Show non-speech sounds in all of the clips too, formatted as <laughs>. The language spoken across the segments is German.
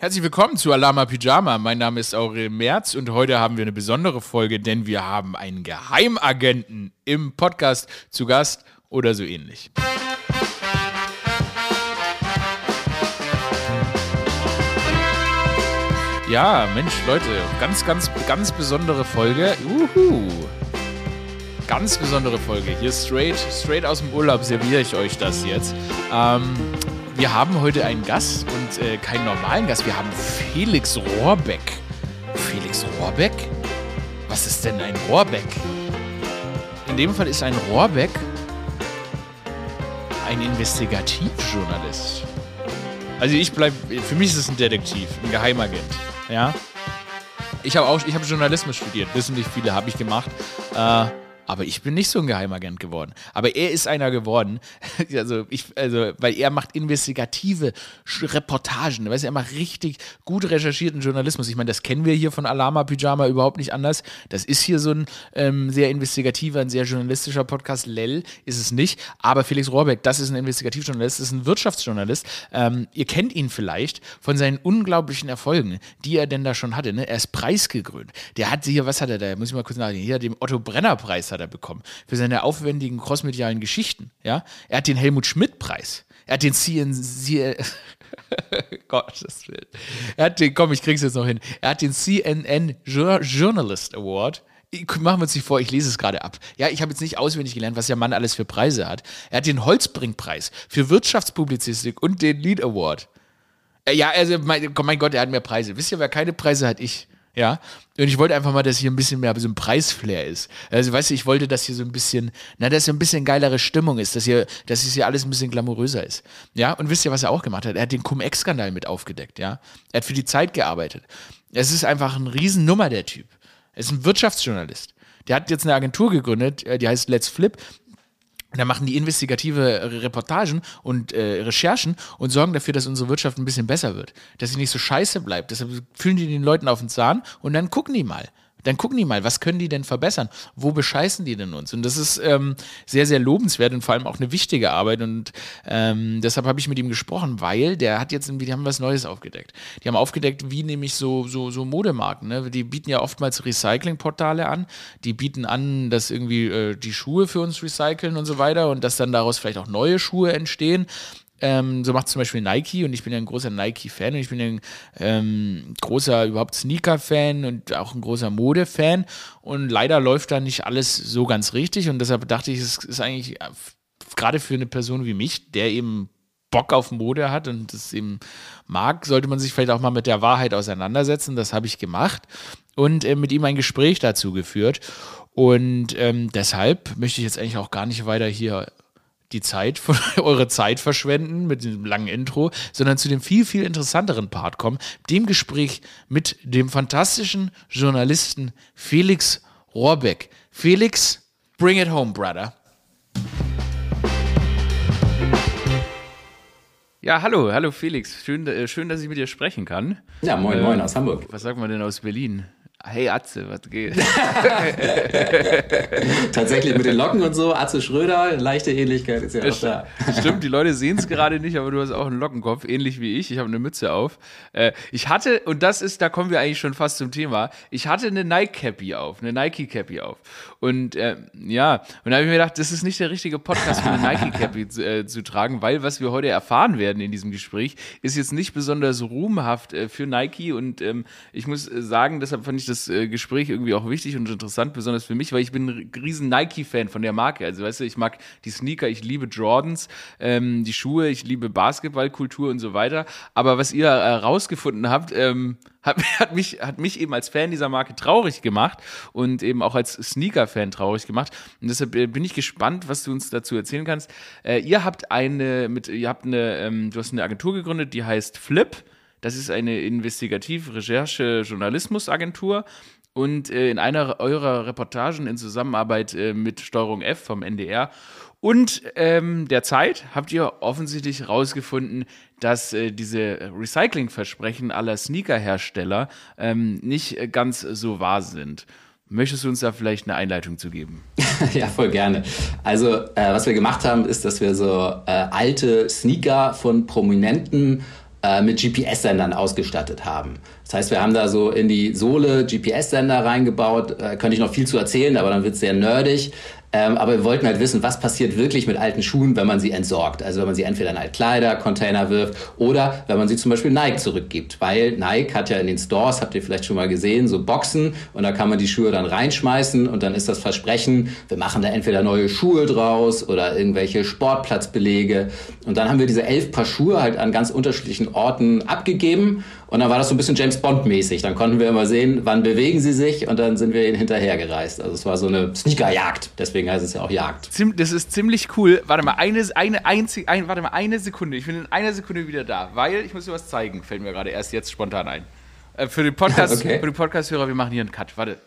Herzlich willkommen zu Alama Pyjama. Mein Name ist Aurel Merz und heute haben wir eine besondere Folge, denn wir haben einen Geheimagenten im Podcast zu Gast oder so ähnlich. Ja, Mensch, Leute, ganz, ganz, ganz besondere Folge. Uhu. Ganz besondere Folge. Hier straight, straight aus dem Urlaub serviere ich euch das jetzt. Ähm, wir haben heute einen Gast und äh, keinen normalen Gast. Wir haben Felix Rohrbeck. Felix Rohrbeck? Was ist denn ein Rohrbeck? In dem Fall ist ein Rohrbeck ein Investigativjournalist. Also ich bleibe, für mich ist es ein Detektiv, ein Geheimagent. Ja. Ich habe auch, ich habe Journalismus studiert, wissen nicht viele, habe ich gemacht. Äh, aber ich bin nicht so ein Geheimagent geworden. Aber er ist einer geworden. <laughs> Also, ich, also weil er macht investigative Reportagen. Weißt er macht richtig gut recherchierten Journalismus. Ich meine, das kennen wir hier von Alama Pyjama überhaupt nicht anders. Das ist hier so ein ähm, sehr investigativer, ein sehr journalistischer Podcast. Lell ist es nicht. Aber Felix Rohrbeck, das ist ein Investigativjournalist, das ist ein Wirtschaftsjournalist. Ähm, ihr kennt ihn vielleicht von seinen unglaublichen Erfolgen, die er denn da schon hatte. Ne? Er ist preisgekrönt. Der hat hier, was hat er da? Muss ich mal kurz nachdenken. Hier, den Otto Brenner Preis hat hat er bekommen. Für seine aufwendigen crossmedialen Geschichten. Ja? Er hat den Helmut Schmidt-Preis. Er hat den CNN. <laughs> Gottes Willen. Er hat den, komm, ich krieg's jetzt noch hin. Er hat den CNN Journalist Award. Machen wir uns nicht vor, ich lese es gerade ab. Ja, ich habe jetzt nicht auswendig gelernt, was der Mann alles für Preise hat. Er hat den Holzbring-Preis für Wirtschaftspublizistik und den Lead Award. Äh, ja, also, mein, mein Gott, er hat mehr Preise. Wisst ihr, wer keine Preise hat? Ich. Ja, und ich wollte einfach mal, dass hier ein bisschen mehr so ein Preisflair ist. Also, weißt du, ich wollte, dass hier so ein bisschen, na, dass hier ein bisschen geilere Stimmung ist, dass hier, dass hier alles ein bisschen glamouröser ist. Ja, und wisst ihr, was er auch gemacht hat? Er hat den Cum-Ex-Skandal mit aufgedeckt, ja. Er hat für die Zeit gearbeitet. Es ist einfach ein Riesennummer, der Typ. Er ist ein Wirtschaftsjournalist. Der hat jetzt eine Agentur gegründet, äh, die heißt Let's Flip. Und dann machen die investigative Reportagen und äh, Recherchen und sorgen dafür, dass unsere Wirtschaft ein bisschen besser wird. Dass sie nicht so scheiße bleibt. Deshalb fühlen die den Leuten auf den Zahn und dann gucken die mal. Dann gucken die mal, was können die denn verbessern? Wo bescheißen die denn uns? Und das ist ähm, sehr, sehr lobenswert und vor allem auch eine wichtige Arbeit. Und ähm, deshalb habe ich mit ihm gesprochen, weil der hat jetzt, die haben was Neues aufgedeckt. Die haben aufgedeckt, wie nämlich so, so, so Modemarken. Ne? Die bieten ja oftmals Recyclingportale an. Die bieten an, dass irgendwie äh, die Schuhe für uns recyceln und so weiter und dass dann daraus vielleicht auch neue Schuhe entstehen. Ähm, so macht zum Beispiel Nike und ich bin ja ein großer Nike-Fan und ich bin ein ähm, großer überhaupt Sneaker-Fan und auch ein großer Mode-Fan und leider läuft da nicht alles so ganz richtig und deshalb dachte ich, es ist eigentlich äh, gerade für eine Person wie mich, der eben Bock auf Mode hat und das eben mag, sollte man sich vielleicht auch mal mit der Wahrheit auseinandersetzen. Das habe ich gemacht und äh, mit ihm ein Gespräch dazu geführt. Und ähm, deshalb möchte ich jetzt eigentlich auch gar nicht weiter hier die Zeit, <laughs> eure Zeit verschwenden mit diesem langen Intro, sondern zu dem viel, viel interessanteren Part kommen, dem Gespräch mit dem fantastischen Journalisten Felix Rohrbeck. Felix, bring it home, brother. Ja, hallo, hallo Felix. Schön, äh, schön, dass ich mit dir sprechen kann. Ja, moin, äh, moin aus Hamburg. Was sagt man denn aus Berlin? Hey Atze, was geht? <laughs> Tatsächlich mit den Locken und so, Atze Schröder, leichte Ähnlichkeit ist ja auch da. Stimmt, die Leute sehen es <laughs> gerade nicht, aber du hast auch einen Lockenkopf, ähnlich wie ich. Ich habe eine Mütze auf. Äh, ich hatte, und das ist, da kommen wir eigentlich schon fast zum Thema, ich hatte eine Nike-Cappy auf, eine Nike-Cappy auf. Und äh, ja, und da habe ich mir gedacht, das ist nicht der richtige Podcast für eine Nike-Cappy <laughs> zu, äh, zu, tragen, weil was wir heute erfahren werden in diesem Gespräch, ist jetzt nicht besonders ruhmhaft äh, für Nike. Und ähm, ich muss äh, sagen, deshalb fand ich das äh, Gespräch irgendwie auch wichtig und interessant, besonders für mich, weil ich bin ein riesen Nike-Fan von der Marke. Also weißt du, ich mag die Sneaker, ich liebe Jordans, ähm, die Schuhe, ich liebe Basketballkultur und so weiter. Aber was ihr herausgefunden habt, ähm, hat, <laughs> hat, mich, hat mich eben als Fan dieser Marke traurig gemacht und eben auch als Sneaker-Fan traurig gemacht. Und deshalb äh, bin ich gespannt, was du uns dazu erzählen kannst. Äh, ihr habt eine, mit, ihr habt eine, ähm, du hast eine Agentur gegründet, die heißt Flip. Das ist eine Investigativ-Recherche-Journalismus-Agentur. Und äh, in einer eurer Reportagen in Zusammenarbeit äh, mit Steuerung F vom NDR und ähm, der Zeit habt ihr offensichtlich herausgefunden, dass äh, diese Recycling-Versprechen aller Sneaker-Hersteller ähm, nicht ganz so wahr sind. Möchtest du uns da vielleicht eine Einleitung zu geben? <laughs> ja, voll gerne. Also, äh, was wir gemacht haben, ist, dass wir so äh, alte Sneaker von Prominenten äh, mit GPS-Sendern ausgestattet haben. Das heißt, wir haben da so in die Sohle GPS-Sender reingebaut. Äh, könnte ich noch viel zu erzählen, aber dann wird es sehr nerdig. Ähm, aber wir wollten halt wissen, was passiert wirklich mit alten Schuhen, wenn man sie entsorgt. Also wenn man sie entweder in Altkleidercontainer wirft oder wenn man sie zum Beispiel Nike zurückgibt. Weil Nike hat ja in den Stores, habt ihr vielleicht schon mal gesehen, so Boxen und da kann man die Schuhe dann reinschmeißen und dann ist das Versprechen, wir machen da entweder neue Schuhe draus oder irgendwelche Sportplatzbelege. Und dann haben wir diese elf Paar Schuhe halt an ganz unterschiedlichen Orten abgegeben und dann war das so ein bisschen James Bond-mäßig. Dann konnten wir immer sehen, wann bewegen sie sich und dann sind wir ihnen hinterhergereist. Also es war so eine Sneakerjagd. Deswegen heißt es ja auch Jagd. Das ist ziemlich cool. Warte mal, eine, eine, einzig, ein, warte mal, eine Sekunde. Ich bin in einer Sekunde wieder da, weil ich muss dir was zeigen. Fällt mir gerade erst jetzt spontan ein. Äh, für den <laughs> Podcast, okay. für den Podcast-Hörer, wir machen hier einen Cut. Warte.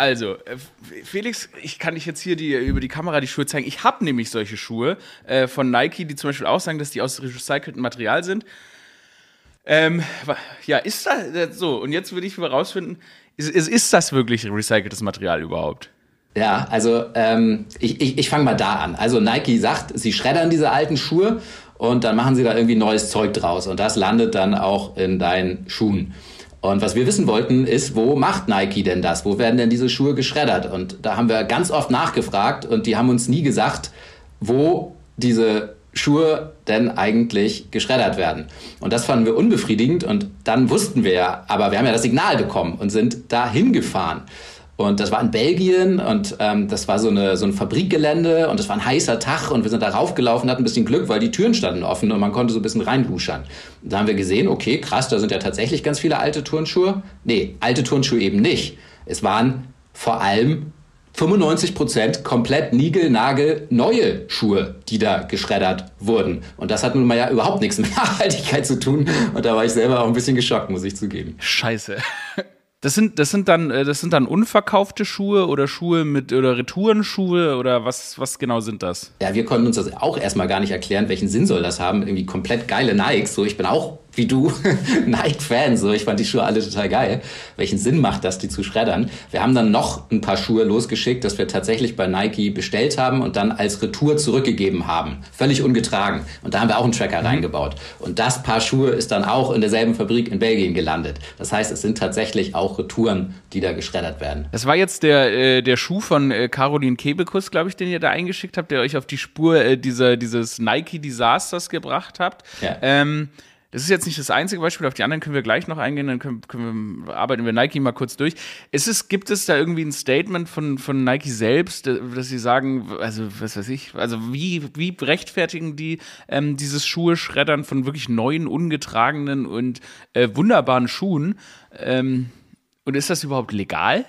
Also, äh, Felix, ich kann dich jetzt hier die, über die Kamera die Schuhe zeigen. Ich habe nämlich solche Schuhe äh, von Nike, die zum Beispiel auch sagen, dass die aus recyceltem Material sind. Ähm, ja, ist das äh, so? Und jetzt würde ich mal rausfinden, ist, ist, ist das wirklich recyceltes Material überhaupt? Ja, also ähm, ich, ich, ich fange mal da an. Also Nike sagt, sie schreddern diese alten Schuhe und dann machen sie da irgendwie neues Zeug draus und das landet dann auch in deinen Schuhen. Und was wir wissen wollten, ist, wo macht Nike denn das? Wo werden denn diese Schuhe geschreddert? Und da haben wir ganz oft nachgefragt und die haben uns nie gesagt, wo diese Schuhe denn eigentlich geschreddert werden. Und das fanden wir unbefriedigend und dann wussten wir ja, aber wir haben ja das Signal bekommen und sind da hingefahren. Und das war in Belgien und ähm, das war so, eine, so ein Fabrikgelände und es war ein heißer Tag und wir sind da raufgelaufen, hatten ein bisschen Glück, weil die Türen standen offen und man konnte so ein bisschen reinluschern. Da haben wir gesehen, okay, krass, da sind ja tatsächlich ganz viele alte Turnschuhe. Nee, alte Turnschuhe eben nicht. Es waren vor allem 95 Prozent komplett nigelnagel neue Schuhe, die da geschreddert wurden. Und das hat nun mal ja überhaupt nichts mit <laughs> Nachhaltigkeit zu tun. Und da war ich selber auch ein bisschen geschockt, muss ich zugeben. Scheiße. Das sind, das sind dann, äh, das sind dann unverkaufte Schuhe oder Schuhe mit oder Retourenschuhe oder was, was genau sind das? Ja, wir konnten uns das auch erstmal gar nicht erklären, welchen Sinn soll das haben. Irgendwie komplett geile Nikes. So, ich bin auch wie du <laughs> Nike-Fan. So, ich fand die Schuhe alle total geil. Welchen Sinn macht das, die zu schreddern? Wir haben dann noch ein paar Schuhe losgeschickt, dass wir tatsächlich bei Nike bestellt haben und dann als Retour zurückgegeben haben. Völlig ungetragen. Und da haben wir auch einen Tracker mhm. reingebaut. Und das Paar Schuhe ist dann auch in derselben Fabrik in Belgien gelandet. Das heißt, es sind tatsächlich auch Retouren, die da geschreddert werden. Das war jetzt der, äh, der Schuh von äh, Caroline Kebekus, glaube ich, den ihr da eingeschickt habt, der euch auf die Spur äh, dieser, dieses Nike-Disasters gebracht habt. Ja. Ähm, das ist jetzt nicht das einzige Beispiel, auf die anderen können wir gleich noch eingehen, dann können, können wir, arbeiten wir Nike mal kurz durch. Ist es, gibt es da irgendwie ein Statement von, von Nike selbst, äh, dass sie sagen, also was weiß ich, also wie, wie rechtfertigen die ähm, dieses Schuhe-Schreddern von wirklich neuen, ungetragenen und äh, wunderbaren Schuhen? Ähm, und ist das überhaupt legal?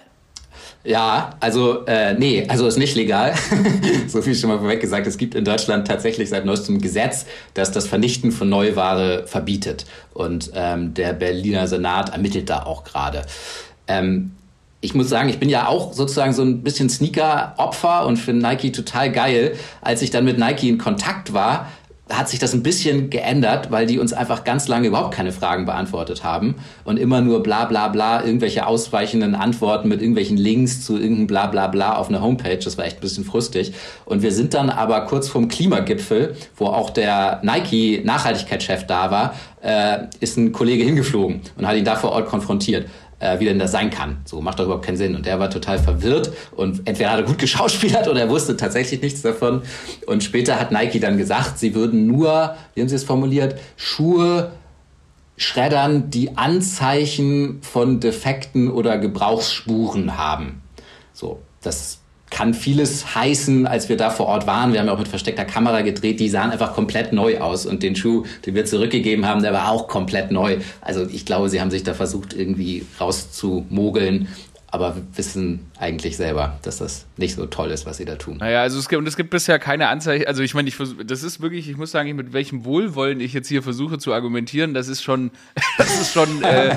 Ja, also äh, nee, also ist nicht legal. <laughs> so viel schon mal vorweg gesagt. Es gibt in Deutschland tatsächlich seit neuestem Gesetz, das das Vernichten von Neuware verbietet. Und ähm, der Berliner Senat ermittelt da auch gerade. Ähm, ich muss sagen, ich bin ja auch sozusagen so ein bisschen Sneaker-Opfer und finde Nike total geil. Als ich dann mit Nike in Kontakt war, hat sich das ein bisschen geändert, weil die uns einfach ganz lange überhaupt keine Fragen beantwortet haben und immer nur bla bla bla, irgendwelche ausweichenden Antworten mit irgendwelchen Links zu irgendeinem bla bla bla auf einer Homepage. Das war echt ein bisschen frustig. Und wir sind dann aber kurz vorm Klimagipfel, wo auch der Nike-Nachhaltigkeitschef da war, äh, ist ein Kollege hingeflogen und hat ihn da vor Ort konfrontiert äh, wie denn das sein kann. So macht doch überhaupt keinen Sinn. Und der war total verwirrt und entweder hat er gut <laughs> geschauspielert oder er wusste tatsächlich nichts davon. Und später hat Nike dann gesagt, sie würden nur, wie haben sie es formuliert, Schuhe schreddern, die Anzeichen von Defekten oder Gebrauchsspuren haben. So, das kann vieles heißen, als wir da vor Ort waren. Wir haben ja auch mit versteckter Kamera gedreht. Die sahen einfach komplett neu aus. Und den Schuh, den wir zurückgegeben haben, der war auch komplett neu. Also ich glaube, sie haben sich da versucht, irgendwie rauszumogeln. Aber wissen eigentlich selber, dass das nicht so toll ist, was sie da tun. Naja, also es gibt, und es gibt bisher keine Anzeichen. Also ich meine, ich das ist wirklich, ich muss sagen, mit welchem Wohlwollen ich jetzt hier versuche zu argumentieren, das ist schon, <laughs> das ist schon, äh,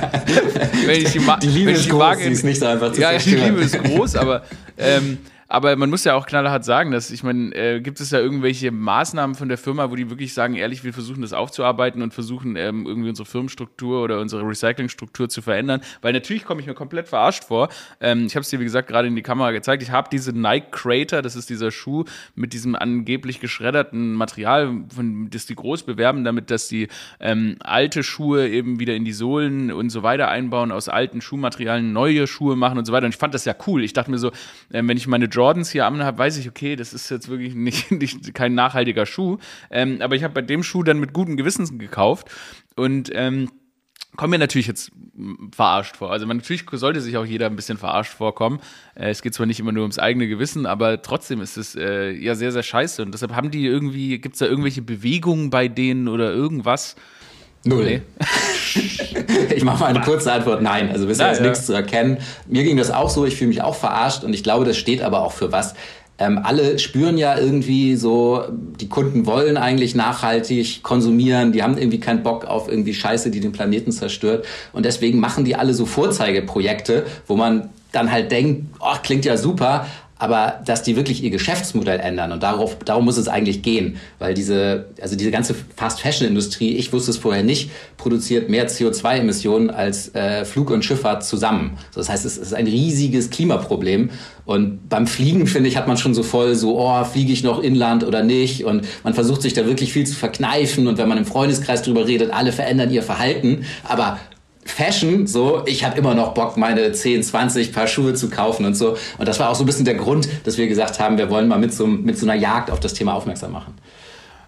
wenn ich die, Ma die Liebe ist die groß, sie ist nicht so einfach zu Ja, zerstören. die Liebe ist groß, aber ähm, aber man muss ja auch knallhart sagen, dass ich meine, äh, gibt es ja irgendwelche Maßnahmen von der Firma, wo die wirklich sagen, ehrlich, wir versuchen das aufzuarbeiten und versuchen ähm, irgendwie unsere Firmenstruktur oder unsere Recyclingstruktur zu verändern, weil natürlich komme ich mir komplett verarscht vor. Ähm, ich habe es dir wie gesagt gerade in die Kamera gezeigt. Ich habe diese Nike Crater, das ist dieser Schuh mit diesem angeblich geschredderten Material, von, das die groß bewerben, damit dass die ähm, alte Schuhe eben wieder in die Sohlen und so weiter einbauen, aus alten Schuhmaterialien neue Schuhe machen und so weiter. Und ich fand das ja cool. Ich dachte mir so, äh, wenn ich meine Jordans hier am habe, weiß ich, okay, das ist jetzt wirklich nicht, <laughs> nicht kein nachhaltiger Schuh. Ähm, aber ich habe bei dem Schuh dann mit gutem Gewissen gekauft und ähm, komme mir natürlich jetzt verarscht vor. Also man, natürlich sollte sich auch jeder ein bisschen verarscht vorkommen. Äh, es geht zwar nicht immer nur ums eigene Gewissen, aber trotzdem ist es äh, ja sehr, sehr scheiße. Und deshalb haben die irgendwie, gibt es da irgendwelche Bewegungen bei denen oder irgendwas? Null. Nee. <laughs> ich mache mal eine kurze Antwort. Nein, also bisher ist ja. nichts zu erkennen. Mir ging das auch so, ich fühle mich auch verarscht und ich glaube, das steht aber auch für was. Ähm, alle spüren ja irgendwie so, die Kunden wollen eigentlich nachhaltig konsumieren, die haben irgendwie keinen Bock auf irgendwie Scheiße, die den Planeten zerstört. Und deswegen machen die alle so Vorzeigeprojekte, wo man dann halt denkt, oh, klingt ja super, aber dass die wirklich ihr Geschäftsmodell ändern und darauf, darum muss es eigentlich gehen, weil diese, also diese ganze Fast-Fashion-Industrie, ich wusste es vorher nicht, produziert mehr CO2-Emissionen als äh, Flug und Schifffahrt zusammen. So, das heißt, es ist ein riesiges Klimaproblem. Und beim Fliegen, finde ich, hat man schon so voll so, oh, fliege ich noch inland oder nicht? Und man versucht sich da wirklich viel zu verkneifen. Und wenn man im Freundeskreis drüber redet, alle verändern ihr Verhalten, aber Fashion, so, ich habe immer noch Bock, meine 10, 20 Paar Schuhe zu kaufen und so. Und das war auch so ein bisschen der Grund, dass wir gesagt haben, wir wollen mal mit so, mit so einer Jagd auf das Thema aufmerksam machen.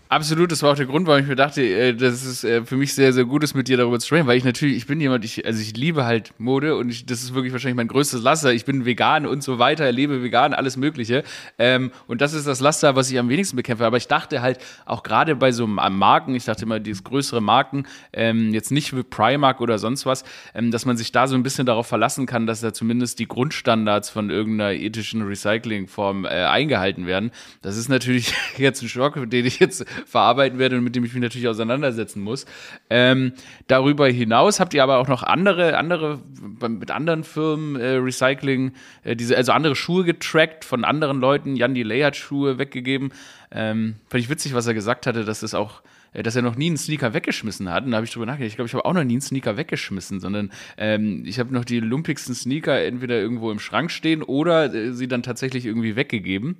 Absolut, das war auch der Grund, warum ich mir dachte, äh, dass es äh, für mich sehr, sehr gut ist, mit dir darüber zu sprechen, weil ich natürlich, ich bin jemand, ich, also ich liebe halt Mode und ich, das ist wirklich wahrscheinlich mein größtes Laster. Ich bin vegan und so weiter, lebe vegan, alles Mögliche. Ähm, und das ist das Laster, was ich am wenigsten bekämpfe. Aber ich dachte halt auch gerade bei so Marken, ich dachte immer, dieses größere Marken, ähm, jetzt nicht wie Primark oder sonst was, ähm, dass man sich da so ein bisschen darauf verlassen kann, dass da zumindest die Grundstandards von irgendeiner ethischen Recyclingform äh, eingehalten werden. Das ist natürlich <laughs> jetzt ein Schock, den ich jetzt verarbeiten werde und mit dem ich mich natürlich auseinandersetzen muss. Ähm, darüber hinaus habt ihr aber auch noch andere, andere mit anderen Firmen äh, Recycling, äh, diese, also andere Schuhe getrackt von anderen Leuten. Jan Delay hat Schuhe weggegeben. Ähm, fand ich witzig, was er gesagt hatte, dass es auch äh, dass er noch nie einen Sneaker weggeschmissen hat. Und da habe ich drüber nachgedacht. Ich glaube, ich habe auch noch nie einen Sneaker weggeschmissen, sondern ähm, ich habe noch die lumpigsten Sneaker entweder irgendwo im Schrank stehen oder äh, sie dann tatsächlich irgendwie weggegeben.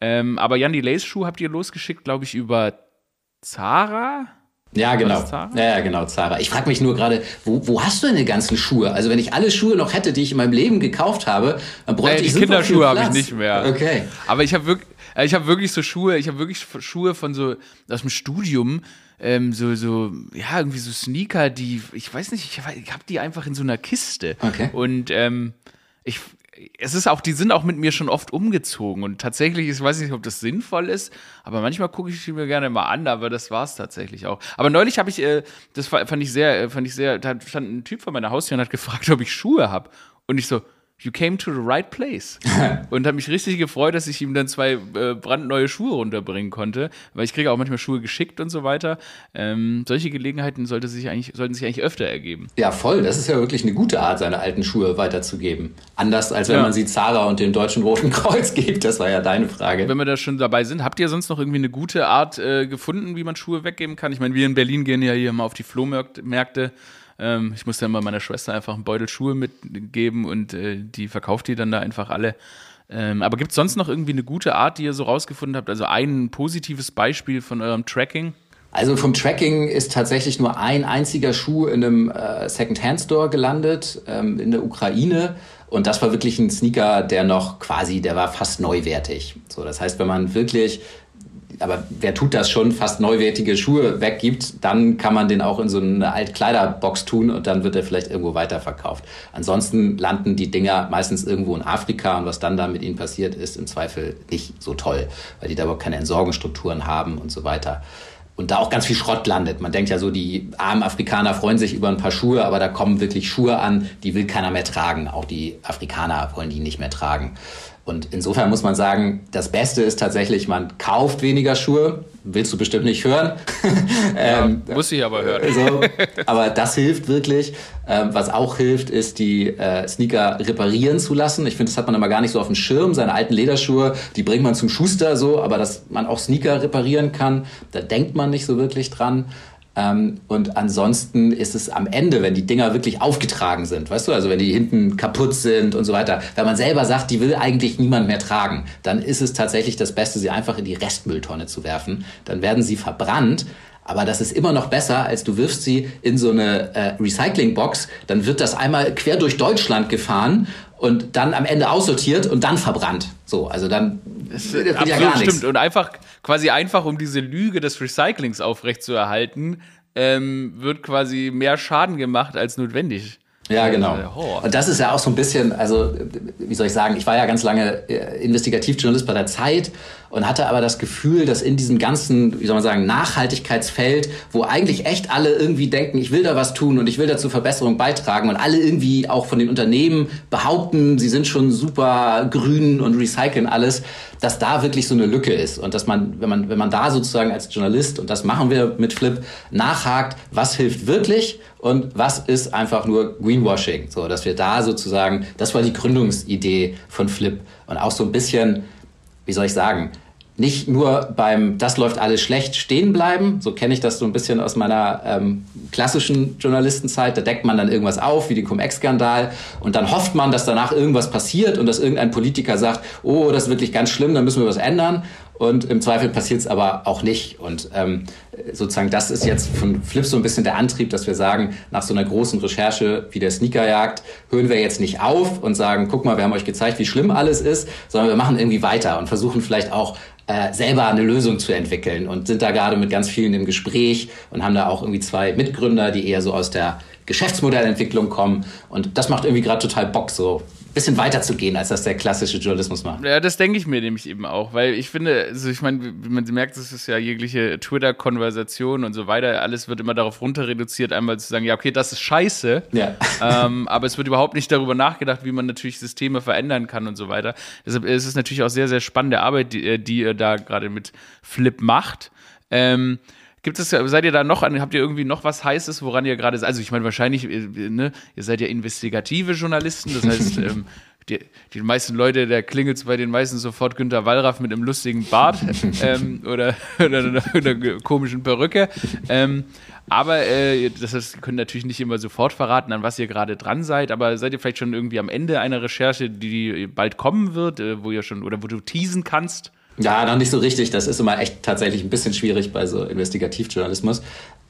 Ähm, aber Jan die Lace Schuh habt ihr losgeschickt, glaube ich, über Zara? Ja, genau. Ja, ja, genau, Zara. Ich frage mich nur gerade, wo, wo hast du denn die ganzen Schuhe? Also wenn ich alle Schuhe noch hätte, die ich in meinem Leben gekauft habe, dann bräuchte äh, ich die Kinderschuhe habe ich nicht mehr. Okay. Aber ich habe wirklich, äh, ich habe wirklich so Schuhe, ich habe wirklich Schuhe von so aus dem Studium, ähm, so so ja irgendwie so Sneaker, die ich weiß nicht, ich habe hab die einfach in so einer Kiste. Okay. Und ähm, ich es ist auch, die sind auch mit mir schon oft umgezogen und tatsächlich, ich weiß nicht, ob das sinnvoll ist, aber manchmal gucke ich sie mir gerne mal an, aber das war es tatsächlich auch. Aber neulich habe ich, äh, das fand ich sehr, äh, fand ich sehr, da stand ein Typ vor meiner Haustür und hat gefragt, ob ich Schuhe habe und ich so, you came to the right place. <laughs> und habe mich richtig gefreut, dass ich ihm dann zwei äh, brandneue Schuhe runterbringen konnte, weil ich kriege auch manchmal Schuhe geschickt und so weiter. Ähm, solche Gelegenheiten sollte sich eigentlich, sollten sich eigentlich öfter ergeben. Ja, voll. Das ist ja wirklich eine gute Art, seine alten Schuhe weiterzugeben. Anders als wenn ja. man sie Zara und dem Deutschen Roten Kreuz <laughs> gibt. Das war ja deine Frage. Wenn wir da schon dabei sind, habt ihr sonst noch irgendwie eine gute Art äh, gefunden, wie man Schuhe weggeben kann? Ich meine, wir in Berlin gehen ja hier mal auf die Flohmärkte. Ähm, ich musste immer meiner Schwester einfach einen Beutel Schuhe mitgeben und äh, die verkauft die dann da einfach alle. Ähm, aber gibt es sonst noch irgendwie eine gute Art, die ihr so rausgefunden habt? Also ein positives Beispiel von eurem Tracking? Also vom Tracking ist tatsächlich nur ein einziger Schuh in einem äh, Second-Hand-Store gelandet ähm, in der Ukraine. Und das war wirklich ein Sneaker, der noch quasi, der war fast neuwertig. So, das heißt, wenn man wirklich aber wer tut das schon, fast neuwertige Schuhe weggibt, dann kann man den auch in so eine Altkleiderbox tun und dann wird er vielleicht irgendwo weiterverkauft. Ansonsten landen die Dinger meistens irgendwo in Afrika und was dann da mit ihnen passiert, ist im Zweifel nicht so toll, weil die da überhaupt keine Entsorgungsstrukturen haben und so weiter. Und da auch ganz viel Schrott landet. Man denkt ja so, die armen Afrikaner freuen sich über ein paar Schuhe, aber da kommen wirklich Schuhe an, die will keiner mehr tragen. Auch die Afrikaner wollen die nicht mehr tragen. Und insofern muss man sagen, das Beste ist tatsächlich, man kauft weniger Schuhe. Willst du bestimmt nicht hören. <laughs> ähm, ja, muss ich aber hören. so, aber das hilft wirklich. Ähm, was auch hilft, ist, die äh, Sneaker reparieren zu lassen. Ich finde, das hat man immer gar nicht so auf dem Schirm. Seine alten Lederschuhe, die bringt man zum Schuster so, aber dass man auch Sneaker reparieren kann, da denkt man nicht so wirklich dran. Ähm, und ansonsten ist es am Ende, wenn die Dinger wirklich aufgetragen sind, weißt du, also wenn die hinten kaputt sind und so weiter, wenn man selber sagt, die will eigentlich niemand mehr tragen, dann ist es tatsächlich das Beste, sie einfach in die Restmülltonne zu werfen. Dann werden sie verbrannt. Aber das ist immer noch besser, als du wirfst sie in so eine äh, Recyclingbox, dann wird das einmal quer durch Deutschland gefahren und dann am Ende aussortiert und dann verbrannt. So, also dann das wird ja gar nichts. Stimmt. Und einfach, quasi einfach, um diese Lüge des Recyclings aufrechtzuerhalten, ähm, wird quasi mehr Schaden gemacht als notwendig. Ja, genau. Und das ist ja auch so ein bisschen, also wie soll ich sagen, ich war ja ganz lange äh, Investigativjournalist bei der Zeit und hatte aber das Gefühl, dass in diesem ganzen, wie soll man sagen, Nachhaltigkeitsfeld, wo eigentlich echt alle irgendwie denken, ich will da was tun und ich will da zur Verbesserung beitragen und alle irgendwie auch von den Unternehmen behaupten, sie sind schon super grün und recyceln alles, dass da wirklich so eine Lücke ist und dass man, wenn man, wenn man da sozusagen als Journalist, und das machen wir mit Flip, nachhakt, was hilft wirklich und was ist einfach nur Greenwashing, so, dass wir da sozusagen, das war die Gründungsidee von Flip und auch so ein bisschen wie soll ich sagen, nicht nur beim das läuft alles schlecht stehen bleiben. So kenne ich das so ein bisschen aus meiner ähm, klassischen Journalistenzeit. Da deckt man dann irgendwas auf, wie den Cum-Ex-Skandal. Und dann hofft man, dass danach irgendwas passiert und dass irgendein Politiker sagt, oh, das ist wirklich ganz schlimm, da müssen wir was ändern. Und im Zweifel passiert es aber auch nicht. Und ähm, sozusagen das ist jetzt von Flip so ein bisschen der Antrieb, dass wir sagen, nach so einer großen Recherche wie der Sneakerjagd hören wir jetzt nicht auf und sagen, guck mal, wir haben euch gezeigt, wie schlimm alles ist, sondern wir machen irgendwie weiter und versuchen vielleicht auch äh, selber eine Lösung zu entwickeln und sind da gerade mit ganz vielen im Gespräch und haben da auch irgendwie zwei Mitgründer, die eher so aus der Geschäftsmodellentwicklung kommen. Und das macht irgendwie gerade total Bock, so bisschen weiter zu gehen, als das der klassische Journalismus macht. Ja, das denke ich mir nämlich eben auch, weil ich finde, also ich meine, man merkt, es ist ja jegliche Twitter-Konversation und so weiter, alles wird immer darauf runter reduziert, einmal zu sagen, ja, okay, das ist scheiße, ja. <laughs> ähm, aber es wird überhaupt nicht darüber nachgedacht, wie man natürlich Systeme verändern kann und so weiter. Deshalb ist es natürlich auch sehr, sehr spannende Arbeit, die, die ihr da gerade mit Flip macht. Ähm, Gibt es, seid ihr da noch an, habt ihr irgendwie noch was Heißes, woran ihr gerade, also ich meine wahrscheinlich, äh, ne, ihr seid ja investigative Journalisten, das heißt, <laughs> ähm, die, die meisten Leute, da klingelt es bei den meisten sofort Günter Wallraff mit einem lustigen Bart <laughs> ähm, oder, oder, einer, einer komischen Perücke. Ähm, aber äh, das heißt, ihr könnt natürlich nicht immer sofort verraten, an was ihr gerade dran seid, aber seid ihr vielleicht schon irgendwie am Ende einer Recherche, die bald kommen wird, äh, wo ihr schon, oder wo du teasen kannst? Ja, noch nicht so richtig. Das ist immer echt tatsächlich ein bisschen schwierig bei so Investigativjournalismus.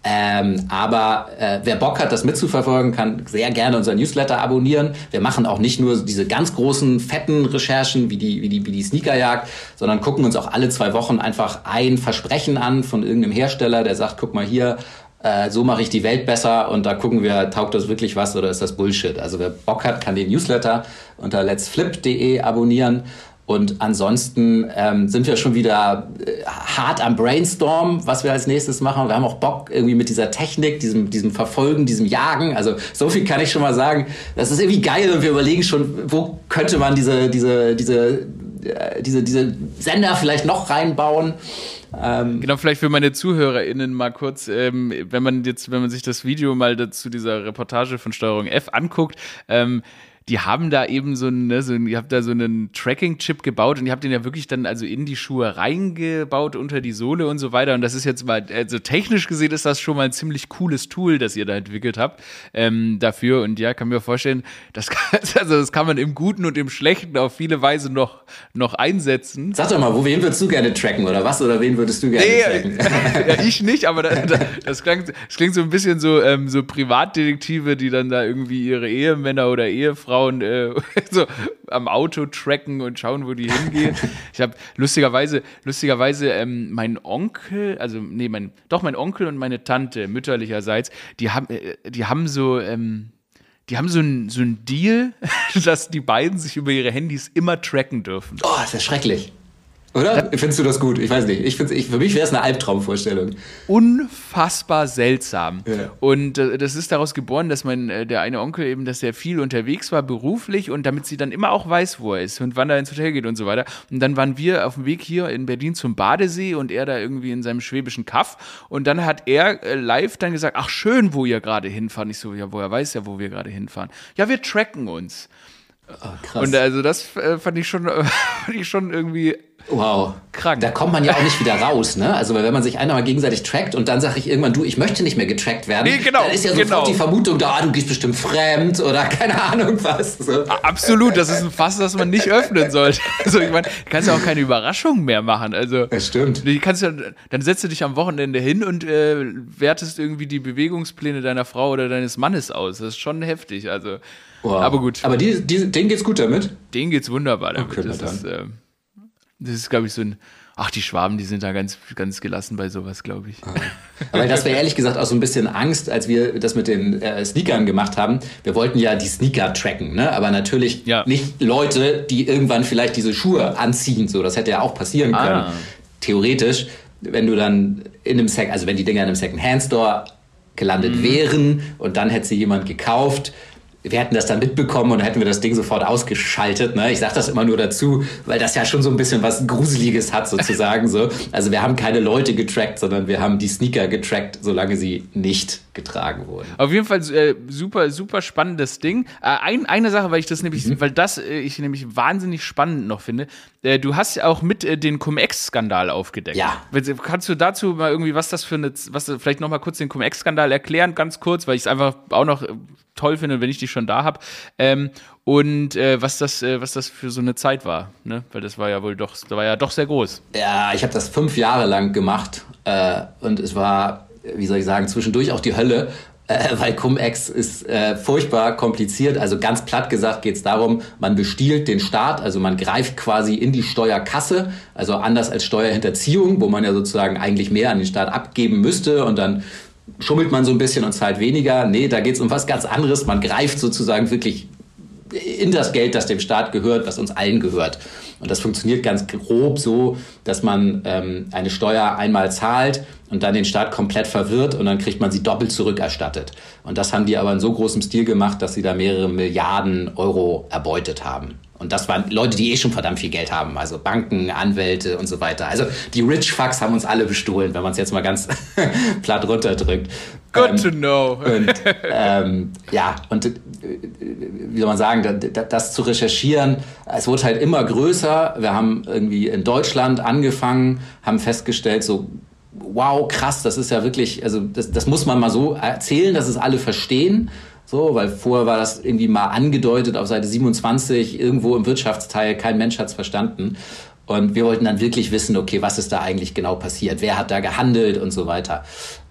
Ähm, aber äh, wer Bock hat, das mitzuverfolgen, kann sehr gerne unser Newsletter abonnieren. Wir machen auch nicht nur diese ganz großen, fetten Recherchen wie die, wie die, wie die Sneakerjagd, sondern gucken uns auch alle zwei Wochen einfach ein Versprechen an von irgendeinem Hersteller, der sagt, guck mal hier, äh, so mache ich die Welt besser und da gucken wir, taugt das wirklich was oder ist das Bullshit? Also wer Bock hat, kann den Newsletter unter letsflip.de abonnieren. Und ansonsten ähm, sind wir schon wieder äh, hart am Brainstorm, was wir als nächstes machen. Wir haben auch Bock irgendwie mit dieser Technik, diesem, diesem Verfolgen, diesem Jagen. Also so viel kann ich schon mal sagen. Das ist irgendwie geil und wir überlegen schon, wo könnte man diese, diese, diese, äh, diese, diese Sender vielleicht noch reinbauen. Ähm genau, vielleicht für meine ZuhörerInnen mal kurz, ähm, wenn man jetzt, wenn man sich das Video mal dazu dieser Reportage von Steuerung F anguckt, ähm, die haben da eben so, ne, so ihr habt da so einen Tracking-Chip gebaut und ihr habt den ja wirklich dann also in die Schuhe reingebaut unter die Sohle und so weiter. Und das ist jetzt mal, also technisch gesehen ist das schon mal ein ziemlich cooles Tool, das ihr da entwickelt habt ähm, dafür. Und ja, kann mir vorstellen, das kann, <laughs> also das kann man im Guten und im Schlechten auf viele Weise noch, noch einsetzen. Sag doch mal, wo, wen würdest du gerne tracken oder was? Oder wen würdest du gerne nee, tracken? <laughs> ja, ich nicht, aber <laughs> das, das, klingt, das klingt so ein bisschen so, ähm, so Privatdetektive, die dann da irgendwie ihre Ehemänner oder Ehefrauen Frauen äh, <laughs> so am Auto tracken und schauen, wo die hingehen. <laughs> Ich habe lustigerweise, lustigerweise ähm, mein Onkel, also nee, mein, doch mein Onkel und meine Tante mütterlicherseits, die haben, äh, die haben so, ähm, die haben so ein, so ein Deal, <laughs> dass die beiden sich über ihre Handys immer tracken dürfen. Oh, ist ja schrecklich. Oder? Findest du das gut? Ich weiß nicht. Ich find's, ich, für mich wäre es eine Albtraumvorstellung. Unfassbar seltsam. Ja. Und äh, das ist daraus geboren, dass mein, äh, der eine Onkel eben, dass er viel unterwegs war, beruflich und damit sie dann immer auch weiß, wo er ist und wann er ins Hotel geht und so weiter. Und dann waren wir auf dem Weg hier in Berlin zum Badesee und er da irgendwie in seinem schwäbischen Kaff. Und dann hat er äh, live dann gesagt, ach schön, wo ihr gerade hinfahren. Ich so, ja, woher weiß er, wo wir gerade hinfahren? Ja, wir tracken uns. Oh, krass. Und also das äh, fand ich schon, <laughs> fand ich schon irgendwie Wow. Krank. Da kommt man ja auch nicht wieder raus, ne? Also wenn man sich einmal gegenseitig trackt und dann sage ich irgendwann, du, ich möchte nicht mehr getrackt werden, nee, genau, dann ist ja sofort genau. die Vermutung da, ah, du gehst bestimmt fremd oder <laughs> keine Ahnung was. So. Absolut, das ist ein Fass, das man nicht öffnen sollte. <laughs> Also ich meine, du kannst ja auch keine Überraschung mehr machen. Also das stimmt. Du kannst ja, dann setzt du dich am Wochenende hin und äh, wertest irgendwie die Bewegungspläne deiner Frau oder deines Mannes aus. Das ist schon heftig. Also, wow. aber gut. Aber die, die, denen geht's gut damit? Denen geht's wunderbar damit. Okay, das ist, äh, das ist, glaube ich, so ein. Ach, die Schwaben, die sind da ganz, ganz gelassen bei sowas, glaube ich. Ah. Aber das wäre ehrlich gesagt auch so ein bisschen Angst, als wir das mit den äh, Sneakern gemacht haben. Wir wollten ja die Sneaker tracken, ne? aber natürlich ja. nicht Leute, die irgendwann vielleicht diese Schuhe anziehen. So, das hätte ja auch passieren können. Ah. Theoretisch, wenn du dann in einem Sec, also wenn die Dinger in einem Second-Hand-Store gelandet mhm. wären und dann hätte sie jemand gekauft, wir hätten das dann mitbekommen und hätten wir das Ding sofort ausgeschaltet. Ne? Ich sage das immer nur dazu, weil das ja schon so ein bisschen was Gruseliges hat sozusagen. so. Also wir haben keine Leute getrackt, sondern wir haben die Sneaker getrackt, solange sie nicht getragen wurden. Auf jeden Fall äh, super, super spannendes Ding. Äh, ein, eine Sache, weil ich das nämlich, mhm. weil das äh, ich nämlich wahnsinnig spannend noch finde. Äh, du hast ja auch mit äh, den Cum-Ex-Skandal aufgedeckt. Ja. Kannst du dazu mal irgendwie, was das für eine, was vielleicht noch mal kurz den Cum-Ex-Skandal erklären, ganz kurz, weil ich es einfach auch noch toll finde, wenn ich dich schon da habe. Ähm, und äh, was, das, äh, was das für so eine Zeit war, ne? Weil das war ja wohl doch, das war ja doch sehr groß. Ja, ich habe das fünf Jahre lang gemacht äh, und es war, wie soll ich sagen, zwischendurch auch die Hölle, äh, weil Cum-Ex ist äh, furchtbar kompliziert. Also ganz platt gesagt geht es darum, man bestiehlt den Staat, also man greift quasi in die Steuerkasse, also anders als Steuerhinterziehung, wo man ja sozusagen eigentlich mehr an den Staat abgeben müsste und dann schummelt man so ein bisschen und zahlt weniger. Nee, da geht es um was ganz anderes. Man greift sozusagen wirklich in das Geld, das dem Staat gehört, was uns allen gehört. Und das funktioniert ganz grob so, dass man ähm, eine Steuer einmal zahlt und dann den Staat komplett verwirrt und dann kriegt man sie doppelt zurückerstattet. Und das haben die aber in so großem Stil gemacht, dass sie da mehrere Milliarden Euro erbeutet haben. Und das waren Leute, die eh schon verdammt viel Geld haben, also Banken, Anwälte und so weiter. Also die Rich Fucks haben uns alle bestohlen, wenn man es jetzt mal ganz <laughs> platt runterdrückt. Good ähm, to know. und, <laughs> ähm, ja, und äh, wie soll man sagen, das, das zu recherchieren, es wurde halt immer größer. Wir haben irgendwie in Deutschland angefangen, haben festgestellt, so wow, krass, das ist ja wirklich, also das, das muss man mal so erzählen, dass es alle verstehen. So, weil vorher war das irgendwie mal angedeutet auf Seite 27, irgendwo im Wirtschaftsteil, kein Mensch hat es verstanden. Und wir wollten dann wirklich wissen, okay, was ist da eigentlich genau passiert? Wer hat da gehandelt und so weiter?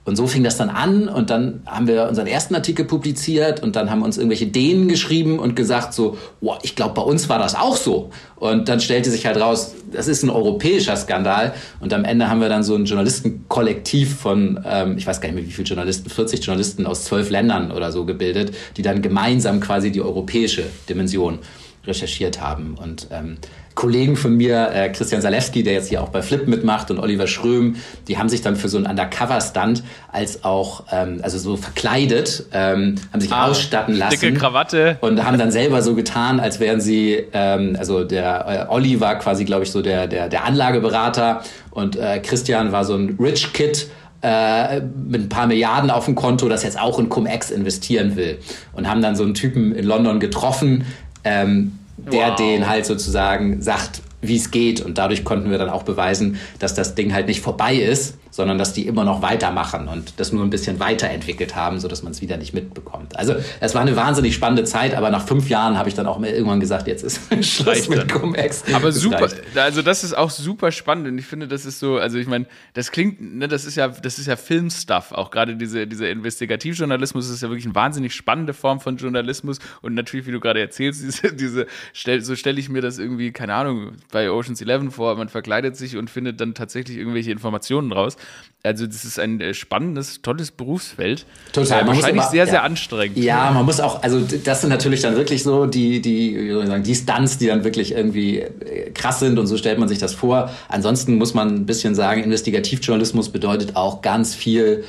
Und so fing das dann an und dann haben wir unseren ersten Artikel publiziert und dann haben uns irgendwelche Dänen geschrieben und gesagt so, wow, ich glaube, bei uns war das auch so. Und dann stellte sich halt raus, das ist ein europäischer Skandal und am Ende haben wir dann so ein Journalistenkollektiv von, ähm, ich weiß gar nicht mehr wie viele Journalisten, 40 Journalisten aus zwölf Ländern oder so gebildet, die dann gemeinsam quasi die europäische Dimension recherchiert haben. Und ähm, Kollegen von mir, äh, Christian Salewski, der jetzt hier auch bei Flip mitmacht, und Oliver Schröm, die haben sich dann für so einen Undercover-Stunt als auch, ähm, also so verkleidet, ähm, haben sich ah, ausstatten lassen. Dicke Krawatte. Und haben dann selber so getan, als wären sie, ähm, also der äh, Olli war quasi, glaube ich, so der, der, der Anlageberater und äh, Christian war so ein Rich Kid, äh, mit ein paar Milliarden auf dem Konto, das jetzt auch in Cum-Ex investieren will. Und haben dann so einen Typen in London getroffen, ähm, der wow. den halt sozusagen sagt, wie es geht. Und dadurch konnten wir dann auch beweisen, dass das Ding halt nicht vorbei ist, sondern dass die immer noch weitermachen und das nur ein bisschen weiterentwickelt haben, sodass man es wieder nicht mitbekommt. Also es war eine wahnsinnig spannende Zeit, aber nach fünf Jahren habe ich dann auch mal irgendwann gesagt, jetzt ist <laughs> Schluss mit Cum-Ex. Aber super, also das ist auch super spannend und ich finde, das ist so, also ich meine, das klingt, ne, das ist ja, das ist ja Filmstuff, auch gerade diese, dieser Investigativjournalismus ist ja wirklich eine wahnsinnig spannende Form von Journalismus und natürlich, wie du gerade erzählst, <laughs> diese, diese stell, so stelle ich mir das irgendwie, keine Ahnung, bei Ocean's Eleven vor, man verkleidet sich und findet dann tatsächlich irgendwelche Informationen raus. Also das ist ein äh, spannendes, tolles Berufsfeld. Total. Äh, Man muss wahrscheinlich aber- sehr, ja. sehr anstrengend. Ja, man muss auch, also das sind natürlich dann wirklich so die, die, wie soll ich sagen, die Stunts, die dann wirklich irgendwie äh, krass sind und so stellt man sich das vor. Ansonsten muss man ein bisschen sagen, Investigativjournalismus bedeutet auch ganz viel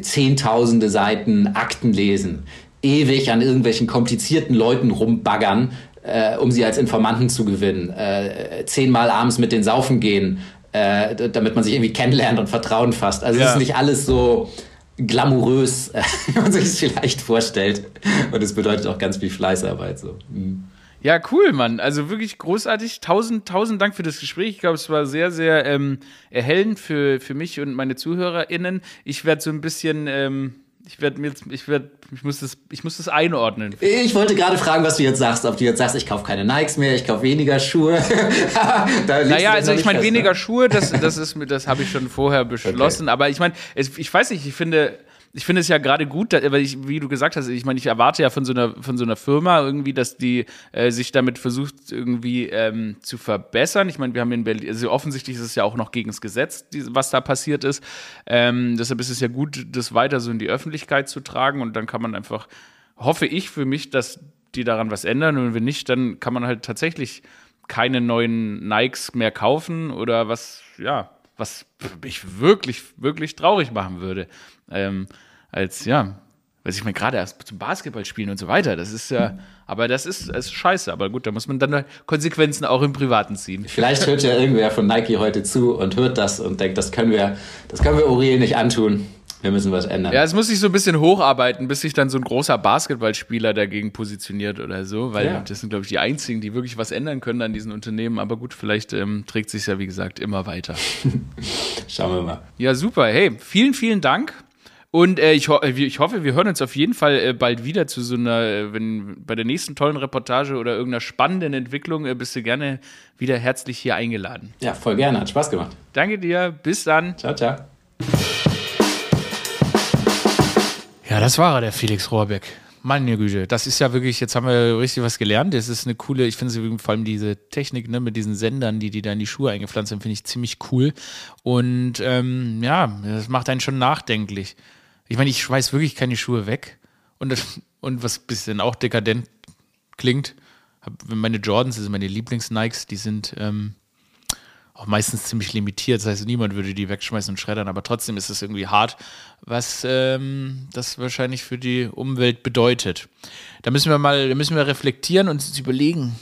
zehntausende Seiten Akten lesen, ewig an irgendwelchen komplizierten Leuten rumbaggern, äh, um sie als Informanten zu gewinnen, äh, zehnmal abends mit den Saufen gehen, äh, damit man sich irgendwie kennenlernt und Vertrauen fasst. Also es Ja. ist nicht alles so glamourös, <laughs> wie man sich es vielleicht vorstellt. Und es bedeutet auch ganz viel Fleißarbeit. So. Mhm. Ja, cool, Mann. Also wirklich großartig. Tausend, tausend Dank für das Gespräch. Ich glaube, es war sehr, sehr ähm, erhellend für, für mich und meine ZuhörerInnen. Ich werde so ein bisschen, ähm, ich werde mir jetzt, ich werde, ich muss das, ich muss das einordnen. Ich wollte gerade fragen, was du jetzt sagst. Ob du jetzt sagst, ich kaufe keine Nikes mehr, ich kaufe weniger Schuhe. <laughs> Naja, also ich meine, weniger ne? Schuhe, das, das ist mir, das habe ich schon vorher <laughs> beschlossen. Aber ich meine, ich weiß nicht, ich finde, ich finde es ja gerade gut, weil ich, wie du gesagt hast, ich meine, ich erwarte ja von so einer, von so einer Firma irgendwie, dass die äh, sich damit versucht, irgendwie ähm, zu verbessern. Ich meine, wir haben in Berlin, also offensichtlich ist es ja auch noch gegen das Gesetz, was da passiert ist. Ähm, deshalb ist es ja gut, das weiter so in die Öffentlichkeit zu tragen und dann kann man einfach, hoffe ich für mich, dass die daran was ändern und wenn nicht, dann kann man halt tatsächlich keine neuen Nikes mehr kaufen oder was, ja, was mich wirklich, wirklich traurig machen würde. Ähm, als, ja, weiß ich meine, gerade erst zum Basketball spielen und so weiter. Das ist ja, aber das ist, das ist scheiße. Aber gut, da muss man dann Konsequenzen auch im Privaten ziehen. Vielleicht hört ja irgendwer von Nike heute zu und hört das und denkt, das können wir, das können wir Uriel nicht antun. Wir müssen was ändern. Ja, es muss sich so ein bisschen hocharbeiten, bis sich dann so ein großer Basketballspieler dagegen positioniert oder so, weil Ja. das sind, glaube ich, die einzigen, die wirklich was ändern können an diesen Unternehmen. Aber gut, vielleicht ähm, trägt sich ja, wie gesagt, immer weiter. <laughs> Schauen wir mal. Ja, super. Hey, vielen, vielen Dank. Und äh, ich, ho äh, ich hoffe, wir hören uns auf jeden Fall äh, bald wieder zu so einer, äh, wenn bei der nächsten tollen Reportage oder irgendeiner spannenden Entwicklung äh, bist du gerne wieder herzlich hier eingeladen. Ja, voll gerne. Hat Spaß gemacht. Danke dir. Bis dann. Ciao, ciao. Ja, das war er, der Felix Rohrbeck. Meine Güte, das ist ja wirklich, jetzt haben wir richtig was gelernt. Das ist eine coole, ich finde vor allem diese Technik, ne, mit diesen Sendern, die die da in die Schuhe eingepflanzt haben, finde ich ziemlich cool. Und ähm, ja, das macht einen schon nachdenklich. Ich meine, ich schmeiß wirklich keine Schuhe weg. Und, und was ein bisschen auch dekadent klingt, meine Jordans, also meine Lieblings-Nikes, die sind ähm, auch meistens ziemlich limitiert. Das heißt, niemand würde die wegschmeißen und schreddern, aber trotzdem ist es irgendwie hart, was ähm, das wahrscheinlich für die Umwelt bedeutet. Da müssen wir mal, da müssen wir reflektieren und uns überlegen,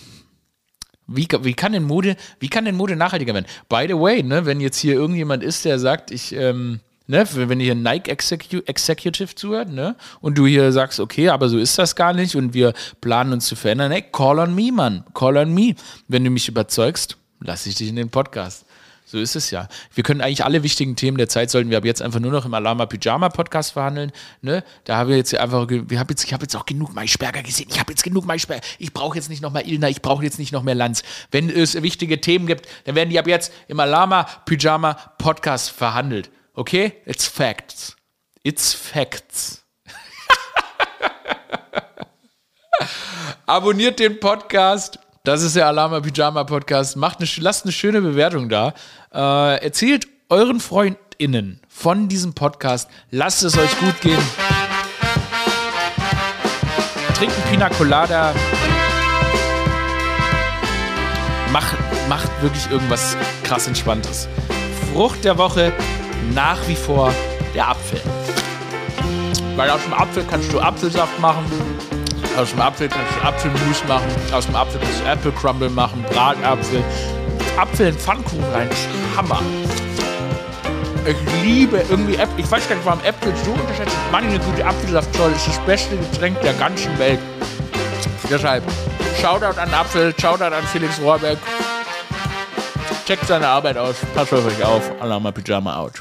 wie, wie kann denn Mode, wie kann denn Mode nachhaltiger werden? By the way, ne, wenn jetzt hier irgendjemand ist, der sagt, ich, ähm, ne, wenn hier ein Nike Execu Executive zuhört, ne, und du hier sagst, okay, aber so ist das gar nicht und wir planen uns zu verändern, hey, call on me, Mann, call on me. Wenn du mich überzeugst, lass ich dich in den Podcast. So ist es ja. Wir können eigentlich alle wichtigen Themen der Zeit sollten wir ab jetzt einfach nur noch im Alama Pyjama Podcast verhandeln. Ne? Da haben wir jetzt einfach, ge- wir haben jetzt, ich habe jetzt auch genug Maischberger gesehen. Ich habe jetzt genug Maischberger. Ich brauche jetzt nicht noch mehr Ilna. Ich brauche jetzt nicht noch mehr Lanz. Wenn es wichtige Themen gibt, dann werden die ab jetzt im Alama Pyjama Podcast verhandelt. Okay? It's facts. It's facts. <laughs> Abonniert den Podcast. Das ist der Alama Pyjama Podcast. Macht eine, lasst eine schöne Bewertung da. Äh, erzählt euren FreundInnen von diesem Podcast. Lasst es euch gut gehen. Trinkt ein Pina Colada. Macht, macht wirklich irgendwas krass Entspanntes. Frucht der Woche nach wie vor der Apfel. Weil aus dem Apfel kannst du Apfelsaft machen. Aus dem Apfel kannst du Apfelmus machen. Aus dem Apfel kannst du Apple Crumble machen, Bratapfel. Apfel in Pfannkuchen rein, ist Hammer. Ich liebe irgendwie Äpfel. Ich weiß gar nicht, warum Äpfel so unterschätzt sind. Meine gute Apfelsaftschorle ist das beste Getränk der ganzen Welt. Deshalb, Shoutout an Apfel, Shoutout an Felix Rohrbeck. Checkt seine Arbeit aus. Passt auf euch auf. Alama Pyjama out.